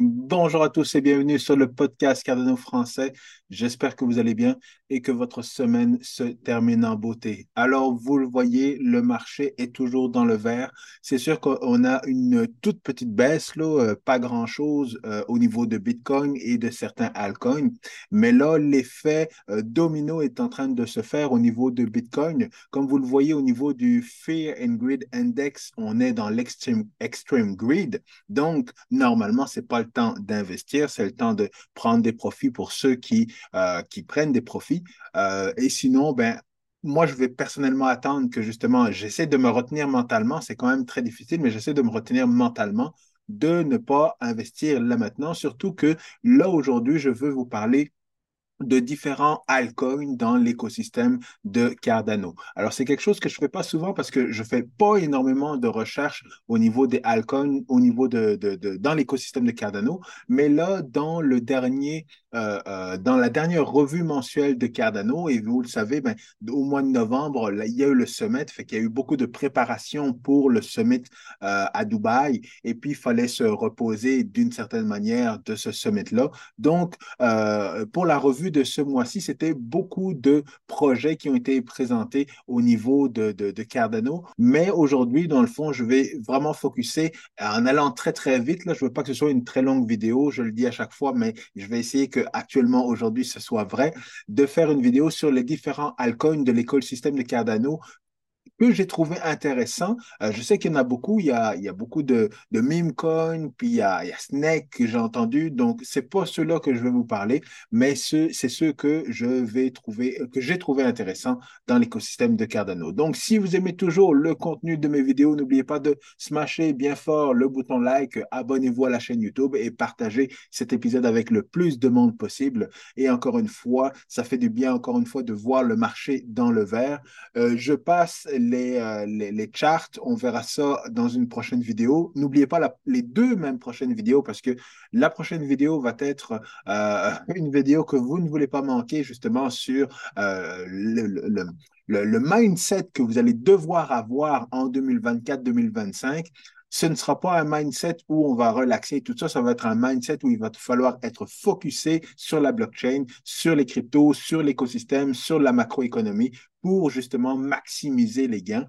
Bonjour à tous et bienvenue sur le podcast Cardano français. J'espère que vous allez bien et que votre semaine se termine en beauté. Alors, vous le voyez, le marché est toujours dans le vert. C'est sûr qu'on a une toute petite baisse, là, euh, pas grand-chose euh, au niveau de Bitcoin et de certains altcoins. Mais là, l'effet euh, domino est en train de se faire au niveau de Bitcoin. Comme vous le voyez au niveau du Fear and Greed Index, on est dans l'extreme extreme greed. Donc, normalement, c'est pas le temps d'investir, c'est le temps de prendre des profits pour ceux qui, qui prennent des profits. Euh, et sinon, ben, moi, je vais personnellement attendre que justement, j'essaie de me retenir mentalement. C'est quand même très difficile, mais j'essaie de me retenir mentalement de ne pas investir là maintenant. Surtout que là, aujourd'hui, je veux vous parler de différents altcoins dans l'écosystème de Cardano. Alors, c'est quelque chose que je ne fais pas souvent parce que je ne fais pas énormément de recherches au niveau des altcoins, au niveau de, de, dans l'écosystème de Cardano. Mais là, dans le dernier, euh, euh, dans la dernière revue mensuelle de Cardano, et vous le savez, ben, au mois de novembre, il y a eu le summit, fait qu'il y a eu beaucoup de préparation pour le summit euh, à Dubaï, et puis il fallait se reposer d'une certaine manière de ce summit-là. Donc, pour la revue de ce mois-ci, c'était beaucoup de projets qui ont été présentés au niveau de, de, Cardano. Mais aujourd'hui, dans le fond, je vais vraiment focuser en allant très, très vite. Là, je ne veux pas que ce soit une très longue vidéo, je le dis à chaque fois, mais je vais essayer que actuellement, aujourd'hui, ce soit vrai, de faire une vidéo sur les différents altcoins de l'écosystème de Cardano que j'ai trouvé intéressant. Euh, je sais qu'il y en a beaucoup. Il y a, il y a beaucoup de, meme coins, puis il y a, il y a Snake que j'ai entendu. Donc, c'est pas ceux-là que je vais vous parler, mais c'est ceux que je vais trouver, que j'ai trouvé intéressant dans l'écosystème de Cardano. Donc, si vous aimez toujours le contenu de mes vidéos, n'oubliez pas de smasher bien fort le bouton like, abonnez-vous à la chaîne YouTube et partagez cet épisode avec le plus de monde possible. Et encore une fois, ça fait du bien, encore une fois, de voir le marché dans le vert. Euh, je passe euh, les, les, charts. On verra ça dans une prochaine vidéo. N'oubliez pas les deux mêmes prochaines vidéos parce que la prochaine vidéo va être euh, une vidéo que vous ne voulez pas manquer justement sur euh, le mindset que vous allez devoir avoir en 2024-2025 ce ne sera pas un mindset où on va relaxer tout ça, ça va être un mindset où il va falloir être focusé sur la blockchain, sur les cryptos, sur l'écosystème, sur la macroéconomie pour justement maximiser les gains.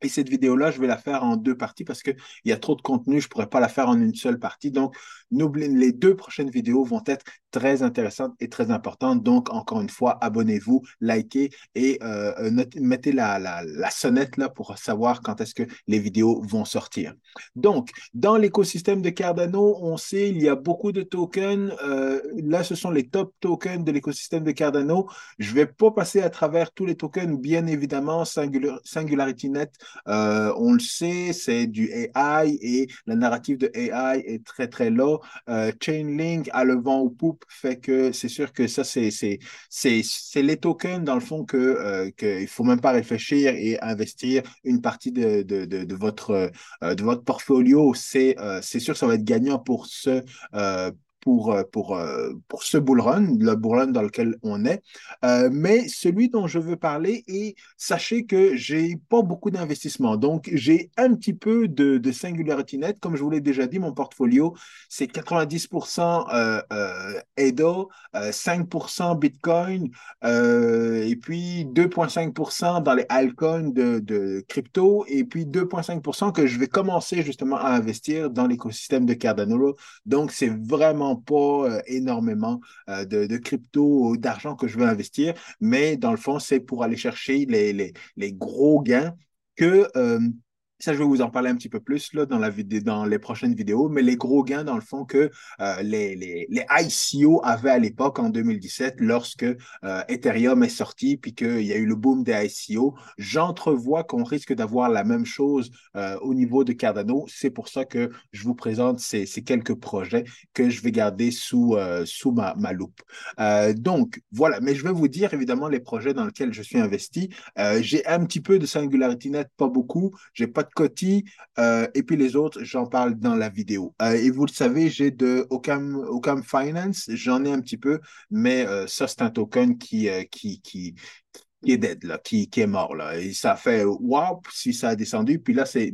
Et cette vidéo-là, je vais la faire en deux parties parce qu'il y a trop de contenu, je ne pourrais pas la faire en une seule partie. Donc, les deux prochaines vidéos vont être très intéressantes et très importantes. Donc, encore une fois, abonnez-vous, likez et euh, euh, mettez la, sonnette là pour savoir quand est-ce que les vidéos vont sortir. Donc, dans l'écosystème de Cardano, on sait il y a beaucoup de tokens. Euh, là, ce sont les top tokens de l'écosystème de Cardano. Je ne vais pas passer à travers tous les tokens, bien évidemment, Singularity Net, on le sait, c'est du AI et la narrative de AI est très, très low. Euh, Chainlink a le vent au poupe fait que c'est sûr que ça, c'est, les tokens, dans le fond, que, euh, qu'il ne faut même pas réfléchir et investir une partie de, de, de, votre, euh, de votre portfolio. C'est, c'est sûr que ça va être gagnant pour ce pour, euh, pour, euh, pour ce bull run, le bull run dans lequel on est. Euh, mais celui dont je veux parler, et sachez que j'ai pas beaucoup d'investissement. Donc, j'ai un petit peu de, de Singularity Net. Comme je vous l'ai déjà dit, mon portfolio, c'est 90% euh, Edo, 5% Bitcoin, et puis 2,5% dans les altcoins de crypto, et puis 2,5% que je vais commencer justement à investir dans l'écosystème de Cardano. Donc, c'est vraiment pas euh, énormément euh, de, crypto ou d'argent que je veux investir, mais dans le fond, c'est pour aller chercher les, gros gains que euh, ça, je vais vous en parler un petit peu plus là, dans, la vidéo, dans les prochaines vidéos, mais les gros gains, dans le fond, que euh, les, les, les, ICO avaient à l'époque, en 2017, lorsque euh, Ethereum est sorti, puis qu'il y a eu le boom des ICO, j'entrevois qu'on risque d'avoir la même chose euh, au niveau de Cardano. C'est pour ça que je vous présente ces, ces quelques projets que je vais garder sous, sous ma, ma loupe. donc, voilà, mais je vais vous dire évidemment les projets dans lesquels je suis investi. J'ai un petit peu de Singularity Net, pas beaucoup. J'ai pas Coty, euh, et puis les autres, j'en parle dans la vidéo. Euh, et vous le savez, j'ai de Ocam, Finance, j'en ai un petit peu, mais euh, ça, c'est un token qui, qui, qui, est dead, là, qui, qui est mort. Là. Et ça fait wow si ça a descendu, puis là, c'est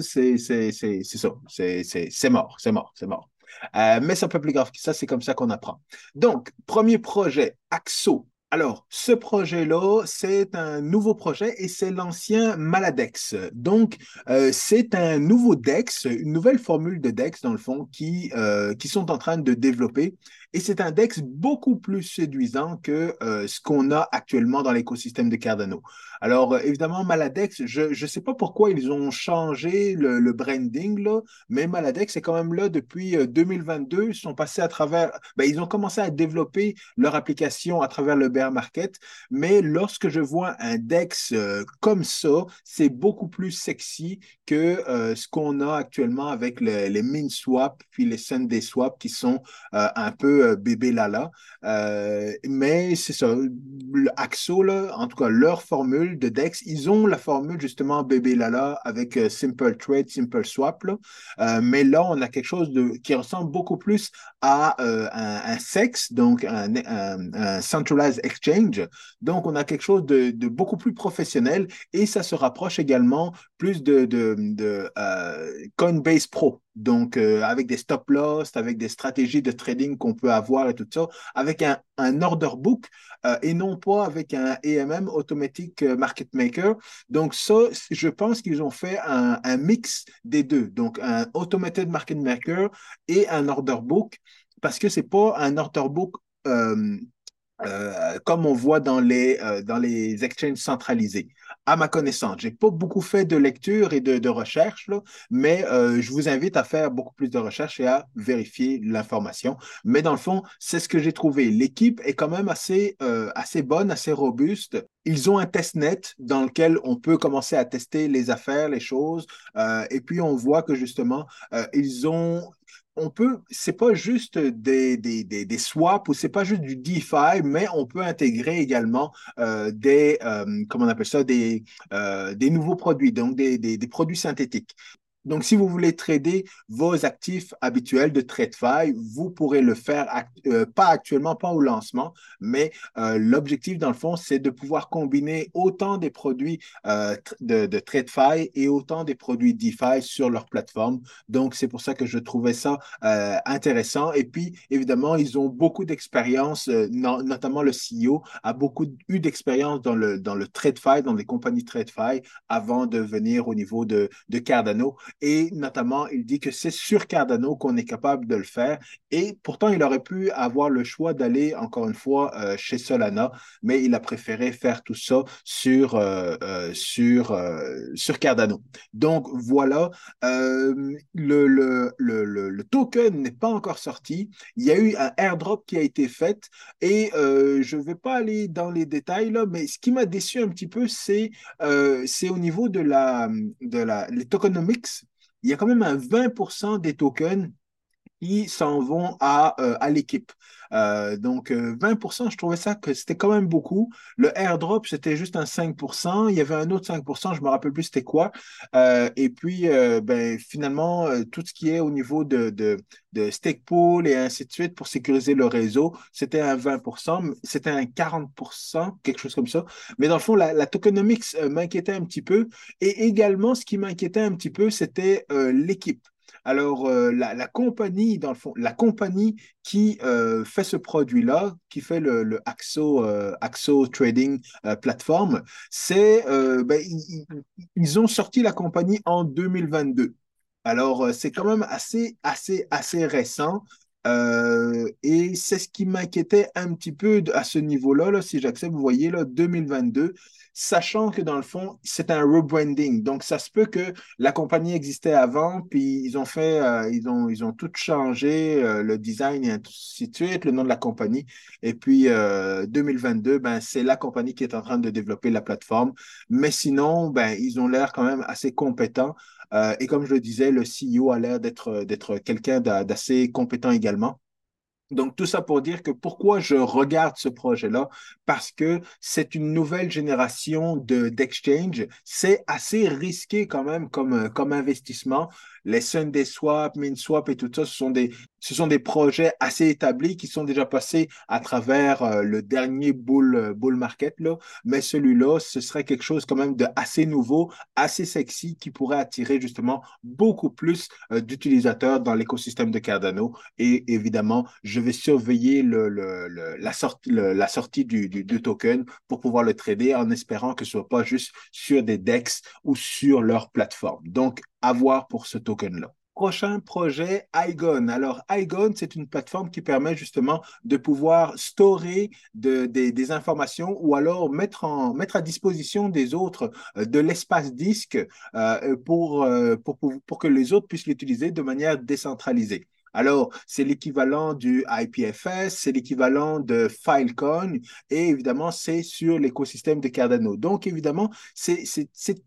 c'est ça. C'est mort, c'est mort, c'est mort. Euh, mais c'est un peu plus grave que ça, c'est comme ça qu'on apprend. Donc, premier projet, AXO. Alors, ce projet-là, c'est un nouveau projet et c'est l'ancien Maladex. Donc, euh, c'est un nouveau DEX, une nouvelle formule de DEX, dans le fond, qui, euh, qui sont en train de développer. Et c'est un DEX beaucoup plus séduisant que euh, ce qu'on a actuellement dans l'écosystème de Cardano. Alors, euh, évidemment, Maladex, je ne sais pas pourquoi ils ont changé le, branding, là, mais Maladex est quand même là depuis 2022. Euh, ils sont passés à travers, ben, ils ont commencé à développer leur application à travers le bear market, mais lorsque je vois un DEX comme ça, c'est beaucoup plus sexy que ce qu'on a actuellement avec les min swap puis les Sunday swap qui sont un peu euh, bébé Lala. Euh, mais c'est ça, Axo, là, en tout cas, leur formule de DEX, ils ont la formule justement bébé Lala avec euh, Simple Trade, Simple Swap. mais là, on a quelque chose de, qui ressemble beaucoup plus à un, sex, donc un, centralized exchange. Donc, on a quelque chose de, beaucoup plus professionnel et ça se rapproche également plus de Coinbase Pro. Donc, euh, avec des stop loss, avec des stratégies de trading qu'on peut avoir et tout ça, avec un, order book euh, et non pas avec un AMM, Automatic euh, Market Maker. Donc, ça, je pense qu'ils ont fait un, mix des deux. Donc, un Automated Market Maker et un order book parce que ce n'est pas un order book comme on voit dans les, euh, dans les exchanges centralisés. À ma connaissance, je n'ai pas beaucoup fait de lecture et de, de recherche, là, mais euh, je vous invite à faire beaucoup plus de recherche et à vérifier l'information. Mais dans le fond, c'est ce que j'ai trouvé. L'équipe est quand même assez, assez bonne, assez robuste. Ils ont un test net dans lequel on peut commencer à tester les affaires, les choses. et puis, on voit que justement, ils ont on peut, c'est pas juste des, des, des, swaps ou c'est pas juste du DeFi, mais on peut intégrer également euh, des, euh, comment on appelle ça, des, euh, nouveaux produits, donc des produits synthétiques. Donc, si vous voulez trader vos actifs habituels de TradeFi, vous pourrez le faire, euh, pas actuellement, pas au lancement, mais euh, l'objectif, dans le fond, c'est de pouvoir combiner autant des produits euh, de, de TradeFi et autant des produits DeFi sur leur plateforme. Donc, c'est pour ça que je trouvais ça intéressant. Et puis, évidemment, ils ont beaucoup d'expérience, notamment le CEO a beaucoup eu d'expérience dans le, dans le TradeFi, dans les compagnies TradeFi, avant de venir au niveau de, de Cardano. Et notamment, il dit que c'est sur Cardano qu'on est capable de le faire. Et pourtant, il aurait pu avoir le choix d'aller, encore une fois, euh, chez Solana, mais il a préféré faire tout ça sur, euh, euh, sur, Cardano. Donc, voilà, le, le, le, le, token n'est pas encore sorti. Il y a eu un airdrop qui a été fait et je ne vais pas aller dans les détails, là, mais ce qui m'a déçu un petit peu, c'est c'est au niveau de la, de la, les tokenomics il y a quand même un 20% des tokens qui s'en vont à, euh, à l'équipe. Euh, donc, 20% euh, je trouvais ça que c'était quand même beaucoup. Le airdrop, c'était juste un 5% Il y avait un autre 5% je ne me rappelle plus c'était quoi. et puis, ben, finalement, tout ce qui est au niveau de, de, de stake pool et ainsi de suite pour sécuriser le réseau, c'était un 20% c'était un 40% quelque chose comme ça. Mais dans le fond, la tokenomics m'inquiétait un petit peu. Et également, ce qui m'inquiétait un petit peu, c'était l'équipe. Alors, euh, la, compagnie, dans le fond, la compagnie qui euh, fait ce produit-là, qui fait le, Axo, euh, Axo Trading Platform, c'est, ben, ils, ont sorti la compagnie en 2022. Alors, c'est quand même assez, assez, assez récent. Et c'est ce qui m'inquiétait un petit peu à ce niveau-là, là, si j'accepte, vous voyez, là, 2022, sachant que dans le fond, c'est un rebranding. Donc, ça se peut que la compagnie existait avant, puis ils ont fait, euh, ils, ont, ils ont tout changé, euh, le design et ainsi de suite, le nom de la compagnie. Et puis, 2022, euh, ben, c'est la compagnie qui est en train de développer la plateforme. Mais sinon, ben, ils ont l'air quand même assez compétents. Et comme je le disais, le CEO a l'air d'être, quelqu'un d'assez compétent également. Donc, tout ça pour dire que pourquoi je regarde ce projet-là, parce que c'est une nouvelle génération de, d'exchange. C'est assez risqué quand même comme investissement. Les Sunday Swap, MinSwap et tout ça, ce sont des, projets assez établis qui sont déjà passés à travers euh, le dernier bull, euh, bull market, là. mais celui-là, ce serait quelque chose quand même de assez nouveau, assez sexy, qui pourrait attirer justement beaucoup plus euh, d'utilisateurs dans l'écosystème de Cardano. Et évidemment, je vais surveiller le, le, la, sortie, du, token pour pouvoir le trader en espérant que ce soit pas juste sur des DEX ou sur leur plateforme. Donc, à voir pour ce token-là prochain projet, iGon. Alors, iGon, c'est une plateforme qui permet justement de pouvoir storer de, des informations ou alors mettre, à disposition des autres euh, de l'espace disque euh, pour, euh, pour que les autres puissent l'utiliser de manière décentralisée. Alors, c'est l'équivalent du IPFS, c'est l'équivalent de Filecoin et évidemment, c'est sur l'écosystème de Cardano. Donc, évidemment, c'est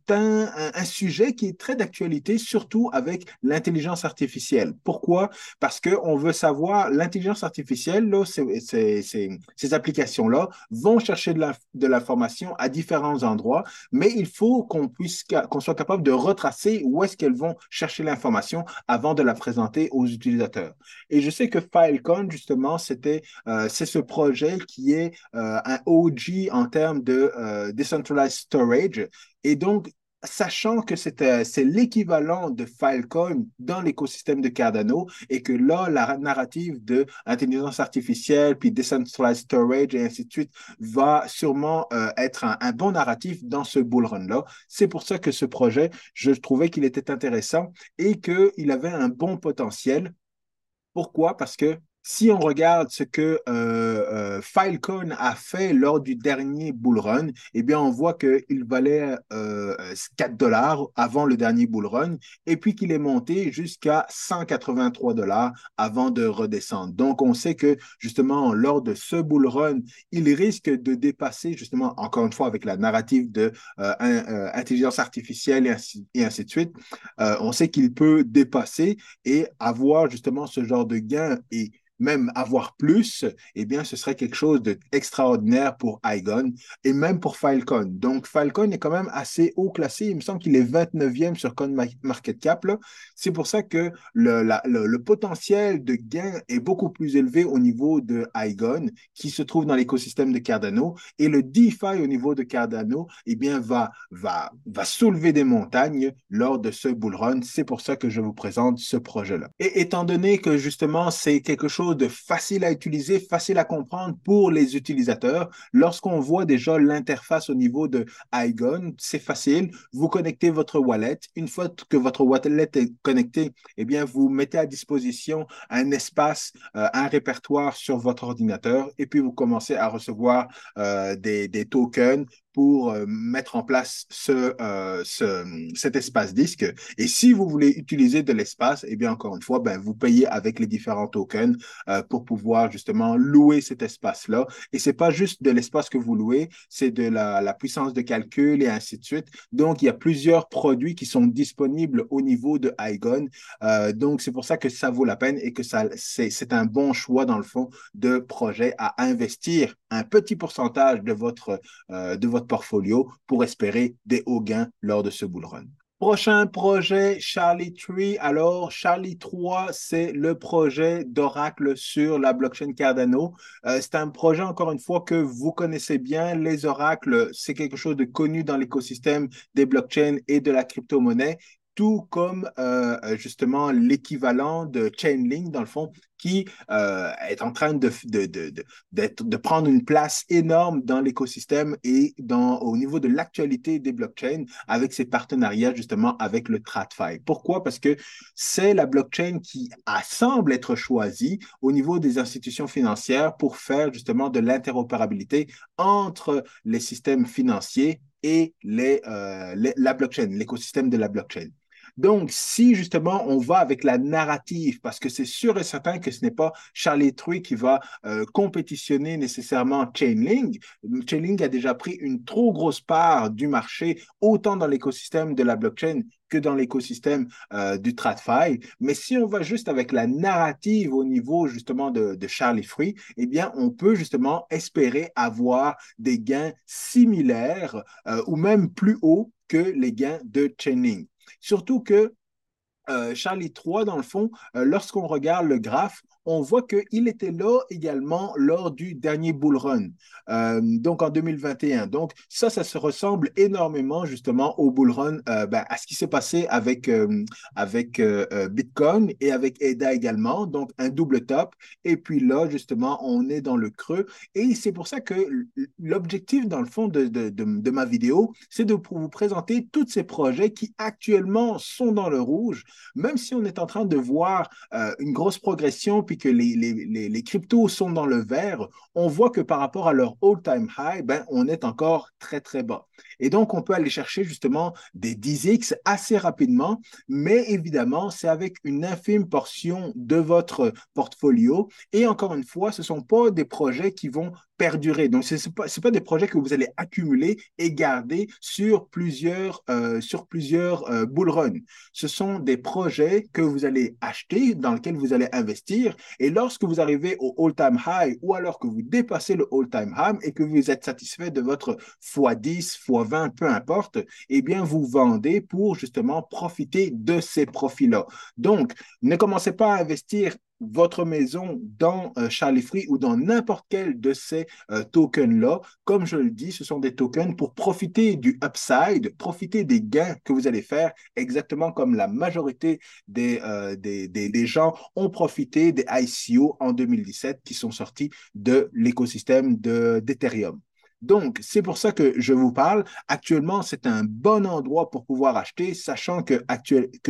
un, sujet qui est très d'actualité, surtout avec l'intelligence artificielle. Pourquoi? Parce qu'on veut savoir, l'intelligence artificielle, ces applications-là vont chercher de l'information à différents endroits, mais il faut qu'on puisse, qu'on soit capable de retracer où est-ce qu'elles vont chercher l'information avant de la présenter aux utilisateurs. Et je sais que Filecoin, justement, c'était, euh, c'est ce projet qui est euh, un OG en termes de euh, decentralized storage. Et donc, sachant que c'est l'équivalent de Filecoin dans l'écosystème de Cardano et que là, la narrative de intelligence artificielle, puis decentralized storage et ainsi de suite va sûrement être un, un, bon narratif dans ce bull run-là. C'est pour ça que ce projet, je trouvais qu'il était intéressant et qu'il avait un bon potentiel pourquoi? Parce que si on regarde ce que euh, euh, Filecoin a fait lors du dernier bull run, eh bien, on voit qu'il valait euh, 4 dollars avant le dernier bull run et puis qu'il est monté jusqu'à 183 dollars avant de redescendre. Donc, on sait que justement, lors de ce bull run, il risque de dépasser justement, encore une fois, avec la narrative de euh, euh, intelligence artificielle et ainsi, et ainsi de suite, on sait qu'il peut dépasser et avoir justement ce genre de gain et même avoir plus, eh bien, ce serait quelque chose d'extraordinaire pour iGon et même pour Filecoin. Donc, Filecoin est quand même assez haut classé. Il me semble qu'il est 29e sur CoinMarketCap. C'est pour ça que le, le, potentiel de gain est beaucoup plus élevé au niveau de iGon, qui se trouve dans l'écosystème de Cardano. Et le DeFi au niveau de Cardano, eh bien, va, va, va soulever des montagnes lors de ce bull run. C'est pour ça que je vous présente ce projet-là. Et étant donné que justement, c'est quelque chose de facile à utiliser, facile à comprendre pour les utilisateurs. Lorsqu'on voit déjà l'interface au niveau de iGon, c'est facile. Vous connectez votre wallet. Une fois que votre wallet est connecté, eh bien, vous mettez à disposition un espace, euh, un répertoire sur votre ordinateur et puis vous commencez à recevoir euh, des, des tokens pour euh, mettre en place ce, euh, ce, cet espace disque. Et si vous voulez utiliser de l'espace, eh bien, encore une fois, ben, vous payez avec les différents tokens euh, pour pouvoir justement louer cet espace-là. Et c'est pas juste de l'espace que vous louez, c'est de la, la, puissance de calcul et ainsi de suite. Donc, il y a plusieurs produits qui sont disponibles au niveau de iGon. donc, c'est pour ça que ça vaut la peine et que ça, c'est un bon choix, dans le fond, de projet à investir un petit pourcentage de votre, de votre portfolio pour espérer des hauts gains lors de ce bull run. Prochain projet, Charlie 3. Alors, Charlie 3, c'est le projet d'Oracle sur la blockchain Cardano. Euh, c'est un projet, encore une fois, que vous connaissez bien. Les oracles, c'est quelque chose de connu dans l'écosystème des blockchains et de la crypto-monnaie tout comme euh, justement l'équivalent de Chainlink, dans le fond, qui euh, est en train de, de, de, de, prendre une place énorme dans l'écosystème et dans, au niveau de l'actualité des blockchains avec ses partenariats justement avec le TradFi. Pourquoi? Parce que c'est la blockchain qui semble être choisie au niveau des institutions financières pour faire justement de l'interopérabilité entre les systèmes financiers et les, euh, la blockchain, l'écosystème de la blockchain. Donc, si justement on va avec la narrative, parce que c'est sûr et certain que ce n'est pas Charlie Truy qui va euh, compétitionner nécessairement Chainlink. Chainlink a déjà pris une trop grosse part du marché, autant dans l'écosystème de la blockchain que dans l'écosystème euh, du TradFi. Mais si on va juste avec la narrative au niveau justement de, Charlie Free, eh bien, on peut justement espérer avoir des gains similaires euh, ou même plus hauts que les gains de Chainlink. Surtout que euh, Charlie 3, dans le fond, euh, lorsqu'on regarde le graphe, on voit qu'il était là également lors du dernier bull run, euh, donc en 2021. Donc ça, ça se ressemble énormément justement au bull run, euh, ben, à ce qui s'est passé avec, euh, avec Bitcoin et avec EDA également, donc un double top. Et puis là, justement, on est dans le creux. Et c'est pour ça que l'objectif, dans le fond, de, de, de ma vidéo, c'est de vous présenter tous ces projets qui actuellement sont dans le rouge, même si on est en train de voir une grosse progression que les, les, les, cryptos sont dans le vert, on voit que par rapport à leur all-time high, ben, on est encore très, très bas. Et donc, on peut aller chercher justement des 10x assez rapidement, mais évidemment, c'est avec une infime portion de votre portfolio. Et encore une fois, ce ne sont pas des projets qui vont perdurer. Donc, ce n'est pas, pas, des projets que vous allez accumuler et garder sur plusieurs, euh, sur plusieurs euh, bull runs. Ce sont des projets que vous allez acheter, dans lesquels vous allez investir. Et lorsque vous arrivez au all-time high ou alors que vous dépassez le all-time high et que vous êtes satisfait de votre x10, x20, peu importe, eh bien, vous vendez pour justement profiter de ces profits-là. Donc, ne commencez pas à investir votre maison dans euh, Charlie Free ou dans n'importe quel de ces euh, tokens-là. Comme je le dis, ce sont des tokens pour profiter du upside, profiter des gains que vous allez faire, exactement comme la majorité des, euh, des, des, gens ont profité des ICO en 2017 qui sont sortis de l'écosystème d'Ethereum. Donc, c'est pour ça que je vous parle. Actuellement, c'est un bon endroit pour pouvoir acheter, sachant que,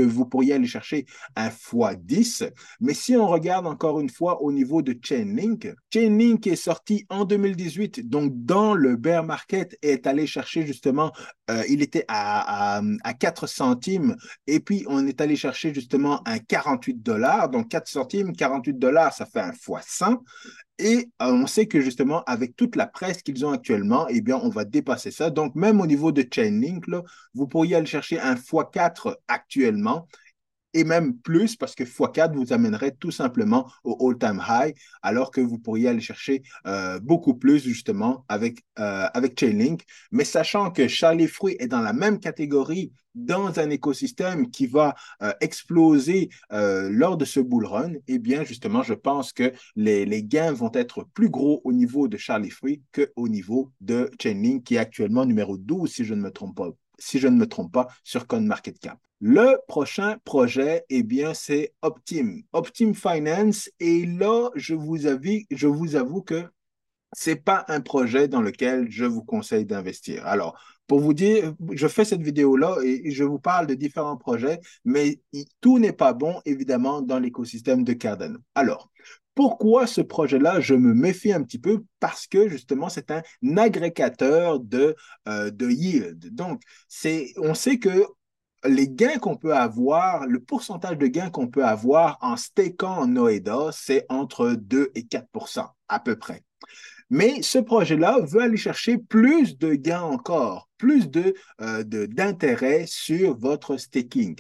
vous pourriez aller chercher un x10. Mais si on regarde encore une fois au niveau de Chainlink, Chainlink est sorti en 2018, donc dans le bear market, est allé chercher justement, euh, il était à, à, à, 4 centimes, et puis on est allé chercher justement un 48 dollars. Donc, 4 centimes, 48 dollars, ça fait un x100. Et euh, on sait que justement, avec toute la presse qu'ils ont actuellement, eh bien, on va dépasser ça. Donc, même au niveau de Chainlink, là, vous pourriez aller chercher un x4 actuellement et même plus parce que x4 vous amènerait tout simplement au all-time high, alors que vous pourriez aller chercher euh, beaucoup plus justement avec, euh, avec Chainlink. Mais sachant que Charlie Fruit est dans la même catégorie dans un écosystème qui va euh, exploser lors de ce bull run, eh bien justement, je pense que les, les, gains vont être plus gros au niveau de Charlie Fruit qu'au niveau de Chainlink, qui est actuellement numéro 12, si je ne me trompe pas si je ne me trompe pas, sur CoinMarketCap. Le prochain projet, eh bien, c'est Optim, Optim Finance. Et là, je vous avoue, que c'est pas un projet dans lequel je vous conseille d'investir. Alors, pour vous dire, je fais cette vidéo-là et je vous parle de différents projets, mais tout n'est pas bon, évidemment, dans l'écosystème de Cardano. Alors, pourquoi ce projet-là, je me méfie un petit peu? Parce que justement, c'est un agrégateur de, euh, yield. Donc, on sait que les gains qu'on peut avoir, le pourcentage de gains qu'on peut avoir en stakant en Noeda, c'est entre 2 et 4% à peu près. Mais ce projet-là veut aller chercher plus de gains encore plus euh, de, d'intérêt sur votre staking.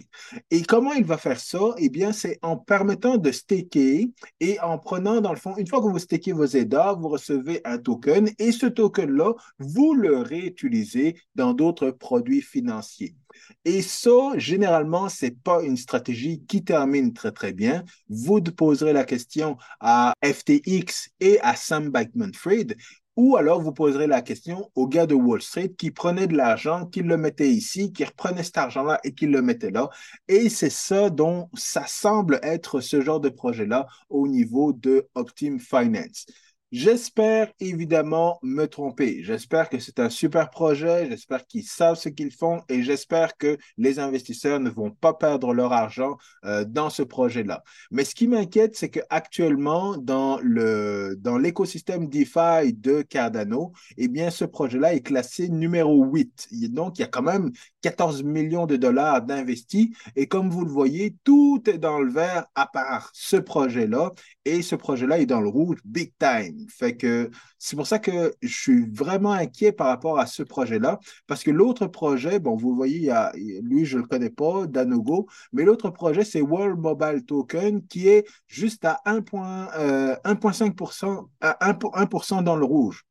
Et comment il va faire ça? Eh bien, c'est en permettant de staker et en prenant, dans le fond, une fois que vous stakez vos EDA, vous recevez un token et ce token-là, vous le réutilisez dans d'autres produits financiers. Et ça, généralement, ce n'est pas une stratégie qui termine très, très bien. Vous poserez la question à FTX et à Sam Bankman-Fried ou alors, vous poserez la question aux gars de Wall Street qui prenaient de l'argent, qui le mettaient ici, qui reprenaient cet argent-là et qui le mettaient là. Et c'est ça dont ça semble être ce genre de projet-là au niveau de Optim Finance. J'espère évidemment me tromper. J'espère que c'est un super projet. J'espère qu'ils savent ce qu'ils font et j'espère que les investisseurs ne vont pas perdre leur argent euh, dans ce projet-là. Mais ce qui m'inquiète, c'est qu'actuellement, dans le dans l'écosystème DeFi de Cardano, eh bien, ce projet-là est classé numéro 8. Donc, il y a quand même 14 millions de dollars d'investis. Et comme vous le voyez, tout est dans le vert à part ce projet-là. Et ce projet-là est dans le rouge big time. Fait que c'est pour ça que je suis vraiment inquiet par rapport à ce projet-là, parce que l'autre projet, bon, vous voyez, il y a, lui, je ne le connais pas, Danogo, mais l'autre projet, c'est World Mobile Token, qui est juste à 1,5%, euh, à 1% dans le rouge.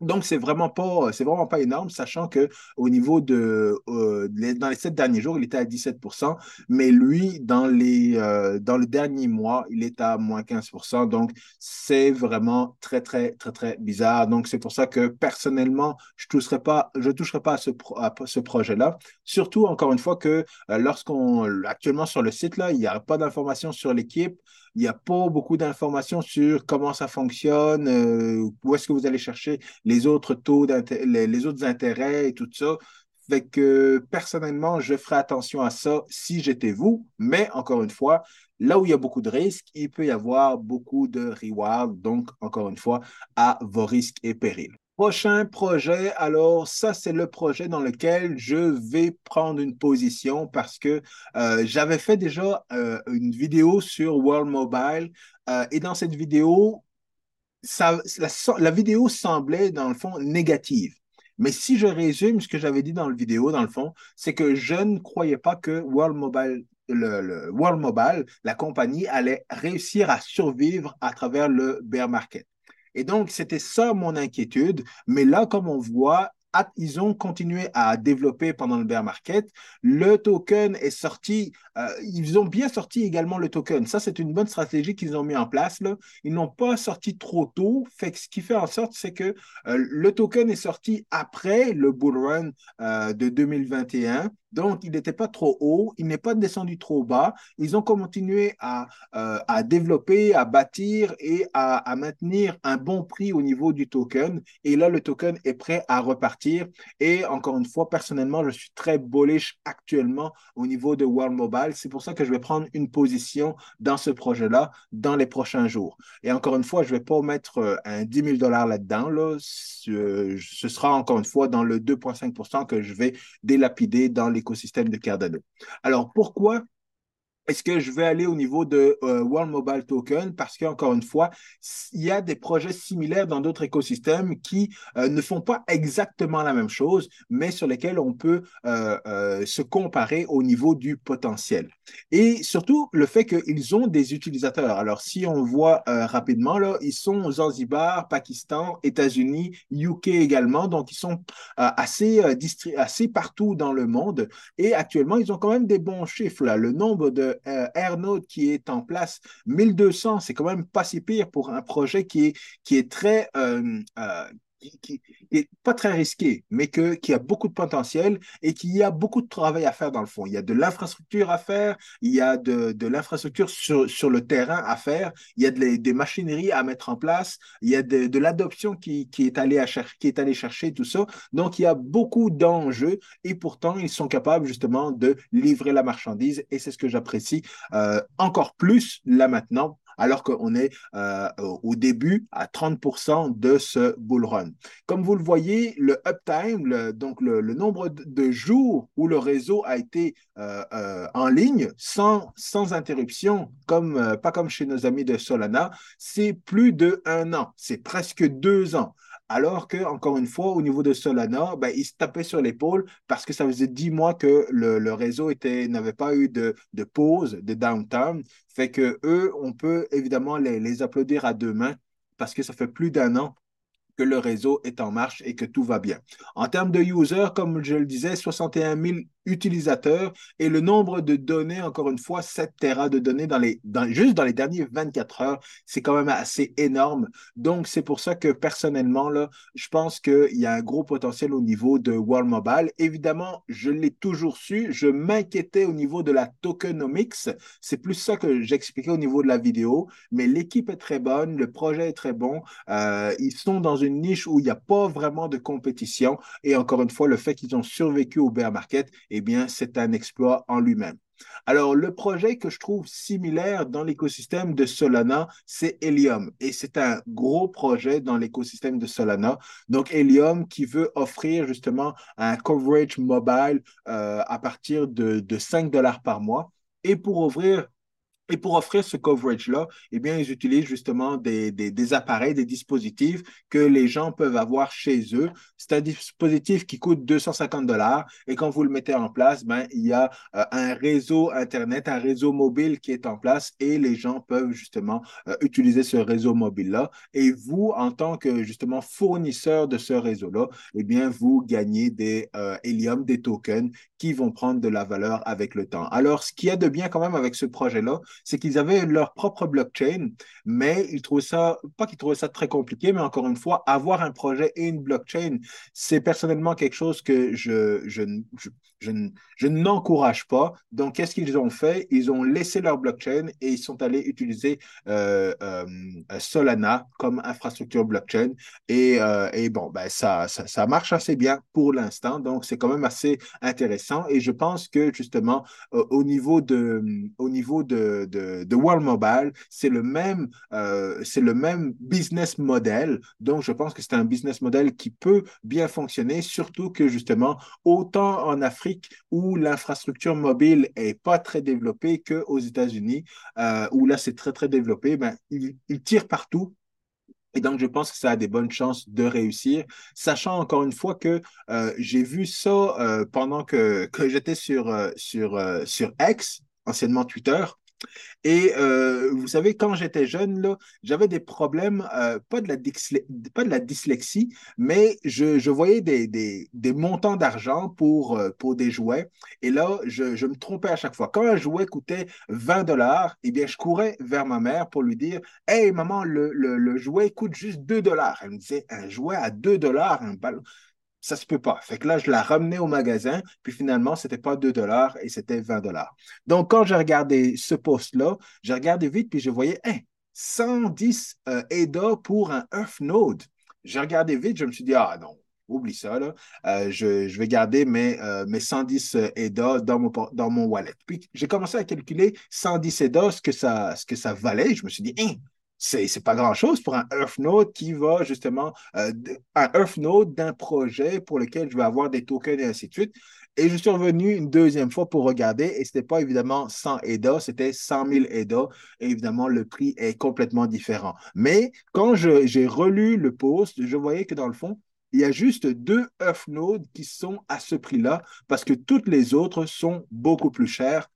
Donc, c'est vraiment pas, c'est vraiment pas énorme, sachant que au niveau de, euh, dans les sept derniers jours, il était à 17% mais lui, dans les, euh, dans le dernier mois, il est à moins 15% Donc, c'est vraiment très, très, très, très bizarre. Donc, c'est pour ça que personnellement, je toucherai pas, je toucherai pas à ce, à ce projet-là. Surtout, encore une fois, que euh, lorsqu'on, actuellement sur le site, là, il n'y a pas d'informations sur l'équipe. Il n'y a pas beaucoup d'informations sur comment ça fonctionne, euh, où est-ce que vous allez chercher les autres taux, les, les autres intérêts et tout ça. Fait que personnellement, je ferai attention à ça si j'étais vous, mais encore une fois, là où il y a beaucoup de risques, il peut y avoir beaucoup de rewards. Donc, encore une fois, à vos risques et périls. Prochain projet, alors ça, c'est le projet dans lequel je vais prendre une position parce que euh, j'avais fait déjà euh, une vidéo sur World Mobile euh, et dans cette vidéo, la, vidéo semblait dans le fond négative. Mais si je résume ce que j'avais dit dans la vidéo, dans le fond, c'est que je ne croyais pas que World Mobile, la compagnie, allait réussir à survivre à travers le bear market. Et donc, c'était ça mon inquiétude. Mais là, comme on voit, ils ont continué à développer pendant le bear market. Le token est sorti, euh, ils ont bien sorti également le token. Ça, c'est une bonne stratégie qu'ils ont mis en place. Ils n'ont pas sorti trop tôt. Ce qui fait en sorte, c'est que euh, le token est sorti après le bull run euh, de 2021. Donc, il n'était pas trop haut, il n'est pas descendu trop bas. Ils ont continué à, euh, développer, à bâtir et à, à, maintenir un bon prix au niveau du token. Et là, le token est prêt à repartir. Et encore une fois, personnellement, je suis très bullish actuellement au niveau de World Mobile. C'est pour ça que je vais prendre une position dans ce projet-là dans les prochains jours. Et encore une fois, je ne vais pas mettre euh, un 10 000 dollars là-dedans. Là. Ce, ce sera encore une fois dans le 2,5% que je vais délapider dans les écosystème de Cardano. Alors, pourquoi est-ce que je vais aller au niveau de euh, World Mobile Token? Parce qu'encore une fois, il y a des projets similaires dans d'autres écosystèmes qui euh, ne font pas exactement la même chose, mais sur lesquels on peut euh, se comparer au niveau du potentiel. Et surtout, le fait qu'ils ont des utilisateurs. Alors, si on voit rapidement, là, ils sont Zanzibar, Pakistan, États-Unis, UK également. Donc, ils sont assez, assez partout dans le monde. Et actuellement, ils ont quand même des bons chiffres. Là. Le nombre de euh, Airnode qui est en place, 1200, c'est quand même pas si pire pour un projet qui est, qui est très, euh, euh, qui n'est pas très risqué, mais que, qui a beaucoup de potentiel et qui a beaucoup de travail à faire dans le fond. Il y a de l'infrastructure à faire, il y a de, de l'infrastructure sur, sur, le terrain à faire, il y a de, des machineries à mettre en place, il y a de, de l'adoption qui, qui, est allée chercher tout ça. Donc, il y a beaucoup d'enjeux et pourtant, ils sont capables justement de livrer la marchandise et c'est ce que j'apprécie euh, encore plus là maintenant alors qu'on est euh, au début à 30% de ce bull run. Comme vous le voyez, le uptime, donc le, nombre de jours où le réseau a été euh, euh, en ligne sans, sans interruption, comme, pas comme chez nos amis de Solana, c'est plus de un an, c'est presque deux ans. Alors que, encore une fois, au niveau de Solana, ben, ils se tapaient sur l'épaule parce que ça faisait dix mois que le, réseau n'avait pas eu de, pause, de downtime. Fait que eux, on peut évidemment les, les applaudir à deux mains parce que ça fait plus d'un an que le réseau est en marche et que tout va bien. En termes de users, comme je le disais, 61 000 utilisateurs et le nombre de données, encore une fois, 7 terras de données dans les, dans, juste dans les derniers 24 heures, c'est quand même assez énorme. Donc, c'est pour ça que personnellement, là, je pense qu'il y a un gros potentiel au niveau de World Mobile. Évidemment, je l'ai toujours su, je m'inquiétais au niveau de la tokenomics. C'est plus ça que j'expliquais au niveau de la vidéo, mais l'équipe est très bonne, le projet est très bon. Euh, ils sont dans une niche où il n'y a pas vraiment de compétition. Et encore une fois, le fait qu'ils ont survécu au bear market, eh bien, c'est un exploit en lui-même. Alors, le projet que je trouve similaire dans l'écosystème de Solana, c'est Helium. Et c'est un gros projet dans l'écosystème de Solana. Donc, Helium qui veut offrir justement un coverage mobile euh, à partir de, de 5 dollars par mois. Et pour ouvrir Et pour offrir ce coverage-là, eh bien, ils utilisent justement des, des, appareils, des dispositifs que les gens peuvent avoir chez eux. C'est un dispositif qui coûte 250 dollars et quand vous le mettez en place, ben, il y a euh, un réseau Internet, un réseau mobile qui est en place et les gens peuvent justement euh, utiliser ce réseau mobile-là. Et vous, en tant que justement fournisseur de ce réseau-là, eh bien, vous gagnez des euh, Helium, des tokens qui vont prendre de la valeur avec le temps. Alors, ce qu'il y a de bien quand même avec ce projet-là, c'est qu'ils avaient leur propre blockchain, mais ils trouvaient ça, pas qu'ils trouvaient ça très compliqué, mais encore une fois, avoir un projet et une blockchain, c'est personnellement quelque chose que je, je, je, je, je n'encourage pas. Donc, qu'est-ce qu'ils ont fait? Ils ont laissé leur blockchain et ils sont allés utiliser euh, euh, Solana comme infrastructure blockchain. Et, euh, et bon, ben, ça, ça, ça, marche assez bien pour l'instant. Donc, c'est quand même assez intéressant. Et je pense que justement, au niveau de, au niveau de, de, de World Mobile, c'est le même, c'est le même business model. Donc, je pense que c'est un business model qui peut bien fonctionner, surtout que justement, autant en Afrique, où l'infrastructure mobile n'est pas très développée qu'aux États-Unis, euh, où là, c'est très, très développé, ben, il, tire partout. Et donc, je pense que ça a des bonnes chances de réussir, sachant encore une fois que euh, j'ai vu ça euh, pendant que, que j'étais sur, sur, sur X, anciennement Twitter. Et euh, vous savez, quand j'étais jeune, j'avais des problèmes, euh, pas, de la dyslexie, mais je, voyais des, montants d'argent pour, euh, pour des jouets. Et là, je, me trompais à chaque fois. Quand un jouet coûtait 20 dollars, eh bien, je courais vers ma mère pour lui dire Hey, maman, le jouet coûte juste 2 dollars. Elle me disait Un jouet à 2 dollars, un ballon ça se peut pas. Fait que là, je la ramenais au magasin, puis finalement, c'était pas 2 dollars et c'était 20 dollars. Donc, quand j'ai regardé ce post-là, j'ai regardé vite, puis je voyais, 110 euh, EDA pour un Earth Node. J'ai regardé vite, je me suis dit, ah non, oublie ça, là. Euh, je, je, vais garder mes, euh, mes 110 EDA dans mon, dans mon wallet. Puis, j'ai commencé à calculer 110 EDA, ce que ça, que ça valait. Je me suis dit, hein, c'est pas grand-chose pour un Earth Node qui va justement, euh, un Earth Node d'un projet pour lequel je vais avoir des tokens et ainsi de suite. Et je suis revenu une deuxième fois pour regarder et ce n'était pas évidemment 100 EDA, c'était 100 000 EDA et évidemment le prix est complètement différent. Mais quand j'ai relu le post, je voyais que dans le fond, il y a juste deux Earth Nodes qui sont à ce prix-là parce que toutes les autres sont beaucoup plus chères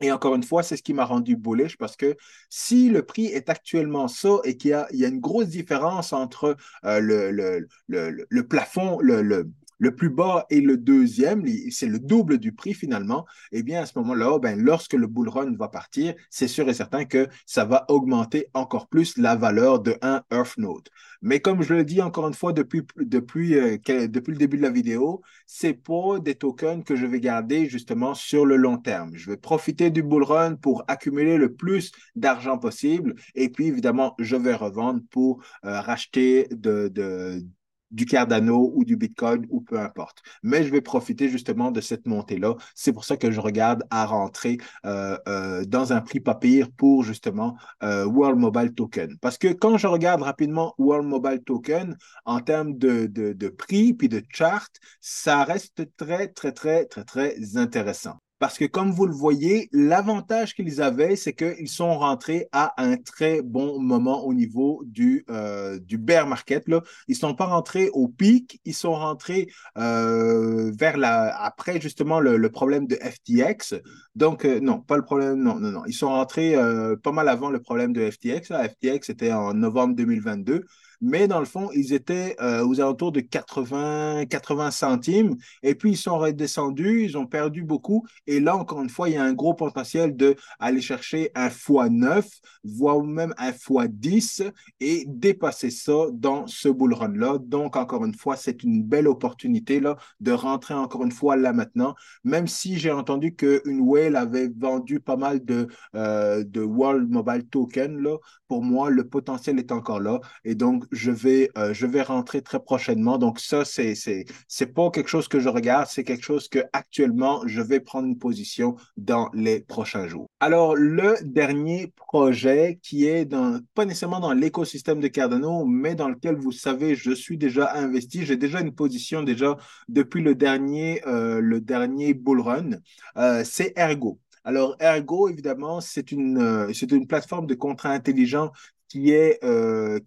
et encore une fois, c'est ce qui m'a rendu bullish parce que si le prix est actuellement ça et qu'il y a, une grosse différence entre euh, le, le, plafond, le, le plus bas et le deuxième, c'est le double du prix finalement, eh bien à ce moment-là, ben, lorsque le bull run va partir, c'est sûr et certain que ça va augmenter encore plus la valeur de un Earth Node. Mais comme je le dis encore une fois depuis, depuis, euh, depuis le début de la vidéo, c'est pas des tokens que je vais garder justement sur le long terme. Je vais profiter du bull run pour accumuler le plus d'argent possible et puis évidemment, je vais revendre pour euh, racheter de, de du Cardano ou du Bitcoin ou peu importe. Mais je vais profiter justement de cette montée-là. C'est pour ça que je regarde à rentrer euh, euh, dans un prix pas pire pour justement euh, World Mobile Token. Parce que quand je regarde rapidement World Mobile Token en termes de, de, de prix puis de chart, ça reste très, très, très, très, très intéressant. Parce que comme vous le voyez, l'avantage qu'ils avaient, c'est qu'ils sont rentrés à un très bon moment au niveau du, euh, du bear market. Là. Ils ne sont pas rentrés au pic, ils sont rentrés euh, vers la, après justement le, problème de FTX. Donc, euh, non, pas le problème, non, non, non. Ils sont rentrés pas mal avant le problème de FTX. Là. FTX, c'était en novembre 2022 mais dans le fond, ils étaient euh, aux alentours de 80, 80 centimes, et puis ils sont redescendus, ils ont perdu beaucoup, et là, encore une fois, il y a un gros potentiel d'aller chercher un fois 9, voire même un fois 10, et dépasser ça dans ce bull run-là. Donc, encore une fois, c'est une belle opportunité là, de rentrer encore une fois là maintenant, même si j'ai entendu qu'une whale avait vendu pas mal de, euh, de World Mobile Token, là, pour moi, le potentiel est encore là, et donc, je vais, euh, je vais rentrer très prochainement. Donc, ça, c'est, c'est, c'est pas quelque chose que je regarde, c'est quelque chose que actuellement, je vais prendre une position dans les prochains jours. Alors, le dernier projet qui est dans, pas nécessairement dans l'écosystème de Cardano, mais dans lequel vous savez, je suis déjà investi. J'ai déjà une position déjà depuis le dernier, euh, le dernier bull run. Euh, c'est Ergo. Alors, Ergo, évidemment, c'est une, euh, plateforme de contrat intelligent qui est, euh,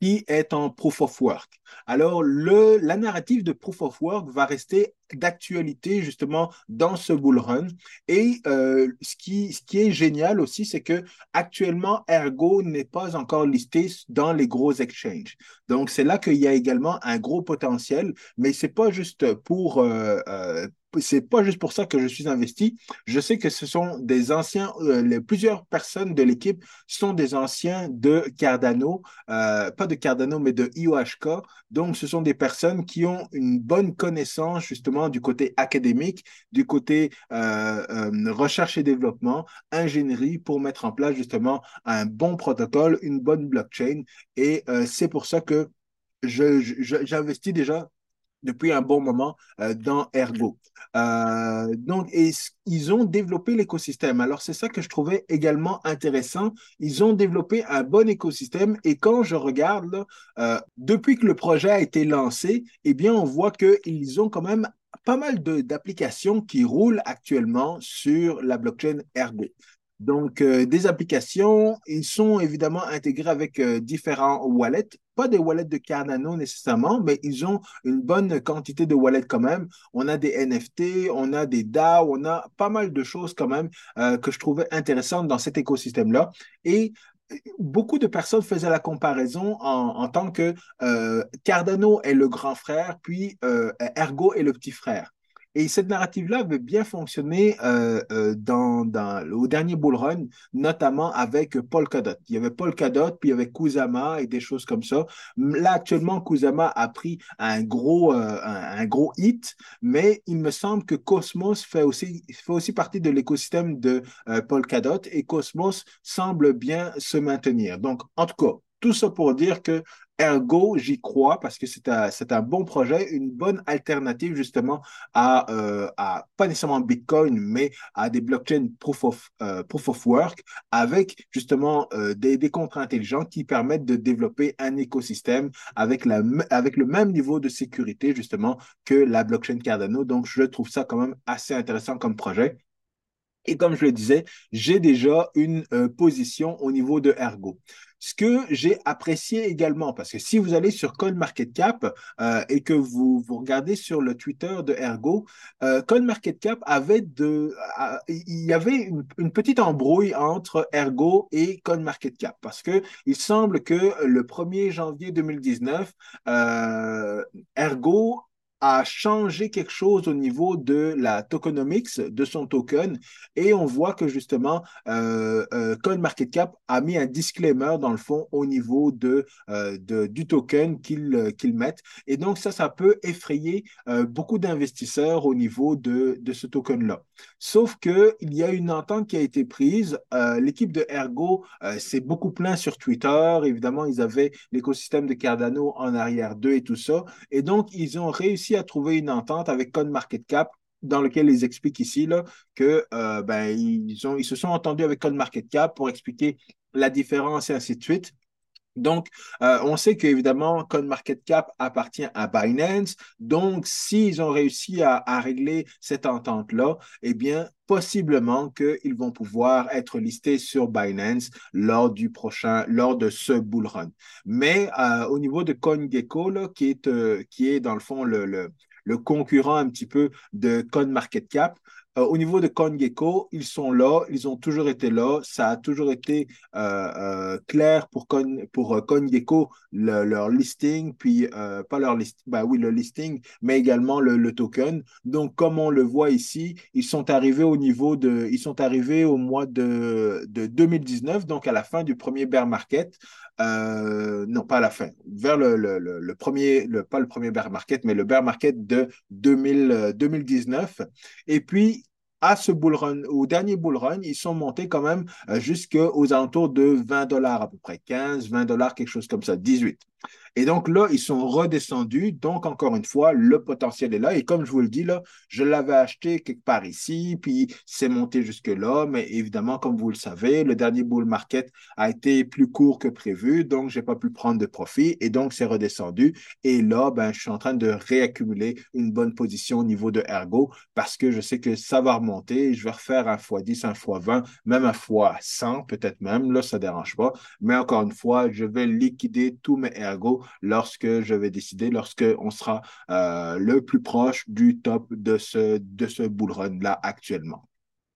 qui est en proof of work. Alors, le, la narrative de proof of work va rester d'actualité justement dans ce bull run. Et euh, ce, qui, ce qui est génial aussi, c'est que actuellement, Ergo n'est pas encore listé dans les gros exchanges. Donc, c'est là qu'il y a également un gros potentiel, mais c'est pas juste pour, euh, euh, c'est pas juste pour ça que je suis investi. Je sais que ce sont des anciens, plusieurs personnes de l'équipe sont des anciens de Cardano, pas de Cardano, mais de IOHK. Donc, ce sont des personnes qui ont une bonne connaissance justement du côté académique, du côté euh, recherche et développement, ingénierie pour mettre en place justement un bon protocole, une bonne blockchain. Et c'est pour ça que j'investis déjà depuis un bon moment euh, dans Ergo. Euh, donc, ils ont développé l'écosystème. Alors, c'est ça que je trouvais également intéressant. Ils ont développé un bon écosystème et quand je regarde, euh, depuis que le projet a été lancé, eh bien, on voit qu'ils ont quand même pas mal d'applications qui roulent actuellement sur la blockchain Ergo. Donc, euh, des applications, ils sont évidemment intégrés avec euh, différents wallets, pas des wallets de Cardano nécessairement, mais ils ont une bonne quantité de wallets quand même. On a des NFT, on a des DAO, on a pas mal de choses quand même euh, que je trouvais intéressantes dans cet écosystème-là. Et beaucoup de personnes faisaient la comparaison en, tant que Cardano est le grand frère, puis Ergo est le petit frère. Et cette narrative-là avait bien fonctionné euh, euh, dans, au dernier bull run, notamment avec Polkadot. Il y avait Polkadot, puis il y avait Kusama et des choses comme ça. Là, actuellement, Kusama a pris un gros, euh, un, gros hit, mais il me semble que Cosmos fait aussi, fait aussi partie de l'écosystème de Polkadot et Cosmos semble bien se maintenir. Donc, en tout cas, tout ça pour dire que Ergo, j'y crois parce que c'est un, un, bon projet, une bonne alternative justement à, euh, à, pas nécessairement Bitcoin, mais à des blockchains proof of, euh, proof of work avec justement euh, des, des contrats intelligents qui permettent de développer un écosystème avec, la, avec le même niveau de sécurité justement que la blockchain Cardano. Donc, je trouve ça quand même assez intéressant comme projet. Et comme je le disais, j'ai déjà une position au niveau de Ergo. Ce que j'ai apprécié également, parce que si vous allez sur CoinMarketCap euh, et que vous, vous regardez sur le Twitter de Ergo, euh, CoinMarketCap avait de, il y avait une, petite embrouille entre Ergo et CoinMarketCap, parce que il semble que le 1er janvier 2019, euh, Ergo a changé quelque chose au niveau de la tokenomics de son token. Et on voit que justement euh, euh, CoinMarketCap a mis un disclaimer dans le fond au niveau de, euh, du token qu'ils qu'ils mettent et donc ça ça peut effrayer beaucoup d'investisseurs au niveau de, de ce token là sauf que il y a une entente qui a été prise l'équipe de Ergo s'est beaucoup plein sur Twitter. Évidemment ils avaient l'écosystème de Cardano en arrière d'eux et tout ça. Et donc ils ont réussi à trouver une entente avec CoinMarketCap dans lequel ils expliquent ici là, que euh, ben, ils, ont, ils se sont entendus avec CoinMarketCap pour expliquer la différence et ainsi de suite. Donc, euh, on sait qu'évidemment, CoinMarketCap appartient à Binance. Donc, s'ils ont réussi à, régler cette entente-là, eh bien, possiblement qu'ils vont pouvoir être listés sur Binance lors du prochain, lors de ce bull run. Mais euh, au niveau de CoinGecko, là, qui, est, euh, qui est dans le fond le, le, le concurrent un petit peu de CoinMarketCap, euh, au niveau de CoinGecko, ils sont là, ils ont toujours été là. Ça a toujours été euh, euh, clair pour, pour CoinGecko, leur listing, puis pas leur listing, bah oui, le listing, mais également le, token. Donc, comme on le voit ici, ils sont arrivés au niveau de, ils sont arrivés au mois de, de 2019, donc à la fin du premier bear market. non, pas à la fin, vers le, le, le, premier, le, pas le premier bear market, mais le bear market de 2000, 2019. Et puis, à ce bull run, au dernier bull run, ils sont montés quand même euh, jusqu'aux alentours de 20 dollars à peu près, 15, 20 dollars, quelque chose comme ça, 18. Et donc là, ils sont redescendus. Donc, encore une fois, le potentiel est là. Et comme je vous le dis, là, je l'avais acheté quelque part ici, puis c'est monté jusque-là. Mais évidemment, comme vous le savez, le dernier bull market a été plus court que prévu. Donc, je n'ai pas pu prendre de profit. Et donc, c'est redescendu. Et là, ben, je suis en train de réaccumuler une bonne position au niveau de Ergo parce que je sais que ça va remonter. Je vais refaire un x10, un x20, même un x100, peut-être même. Là, ça ne dérange pas. Mais encore une fois, je vais liquider tous mes Ergo lorsque je vais décider, lorsque on sera euh, le plus proche du top de ce, de ce bull run-là actuellement.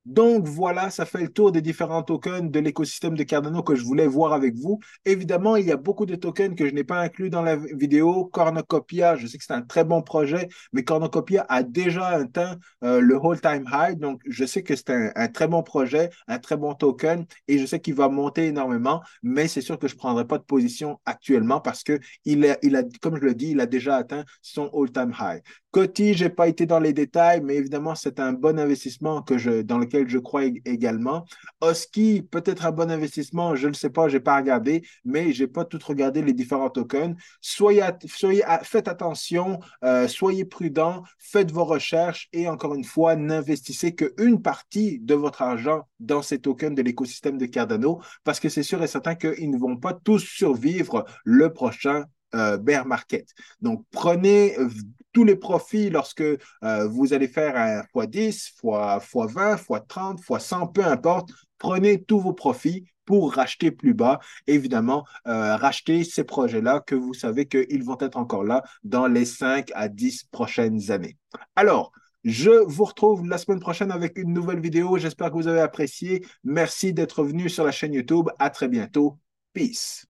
Donc voilà, ça fait le tour des différents tokens de l'écosystème de Cardano que je voulais voir avec vous. Évidemment, il y a beaucoup de tokens que je n'ai pas inclus dans la vidéo. Cornucopia, je sais que c'est un très bon projet, mais Cornucopia a déjà atteint euh, le all-time high. Donc je sais que c'est un, très bon projet, un très bon token, et je sais qu'il va monter énormément, mais c'est sûr que je ne prendrai pas de position actuellement parce que il a, comme je le dis, il a déjà atteint son all-time high. Coty, je n'ai pas été dans les détails, mais évidemment, c'est un bon investissement dans lequel je crois également. Oski, peut-être un bon investissement, je ne sais pas, je n'ai pas regardé, mais je n'ai pas tout regardé les différents tokens. Soyez, soyez faites attention, euh, soyez prudents, faites vos recherches et encore une fois, n'investissez qu'une partie de votre argent dans ces tokens de l'écosystème de Cardano parce que c'est sûr et certain qu'ils ne vont pas tous survivre le prochain euh, bear market. Donc, prenez euh, tous les profits lorsque euh, vous allez faire un x10, x, 20, x 30, x 100, peu importe. Prenez tous vos profits pour racheter plus bas. Évidemment, racheter ces projets-là que vous savez qu'ils vont être encore là dans les 5 à 10 prochaines années. Alors, je vous retrouve la semaine prochaine avec une nouvelle vidéo. J'espère que vous avez apprécié. Merci d'être venu sur la chaîne YouTube. À très bientôt. Peace.